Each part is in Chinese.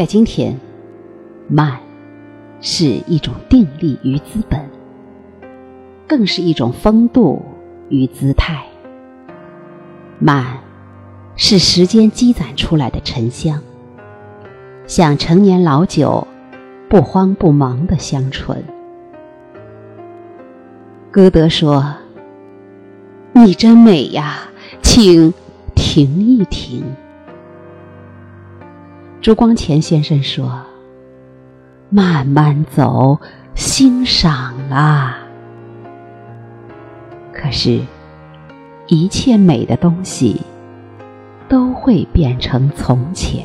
在今天，慢是一种定力与资本，更是一种风度与姿态。慢是时间积攒出来的沉香，像陈年老酒，不慌不忙的香醇。歌德说：“你真美呀，请停一停。”朱光潜先生说：“慢慢走，欣赏啊。”可是，一切美的东西都会变成从前，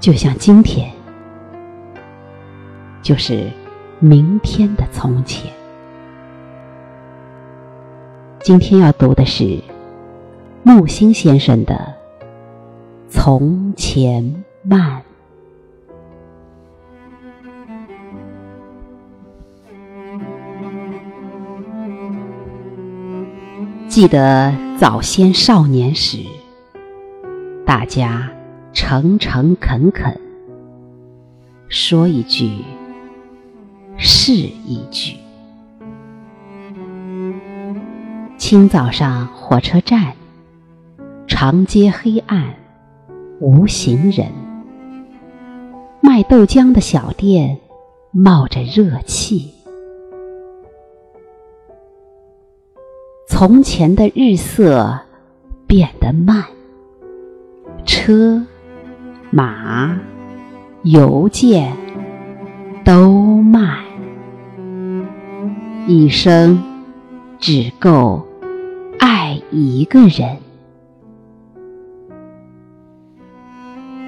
就像今天，就是明天的从前。今天要读的是木心先生的。从前慢，记得早先少年时，大家诚诚恳恳，说一句是一句。清早上火车站，长街黑暗。无行人，卖豆浆的小店冒着热气。从前的日色变得慢，车马邮件都慢，一生只够爱一个人。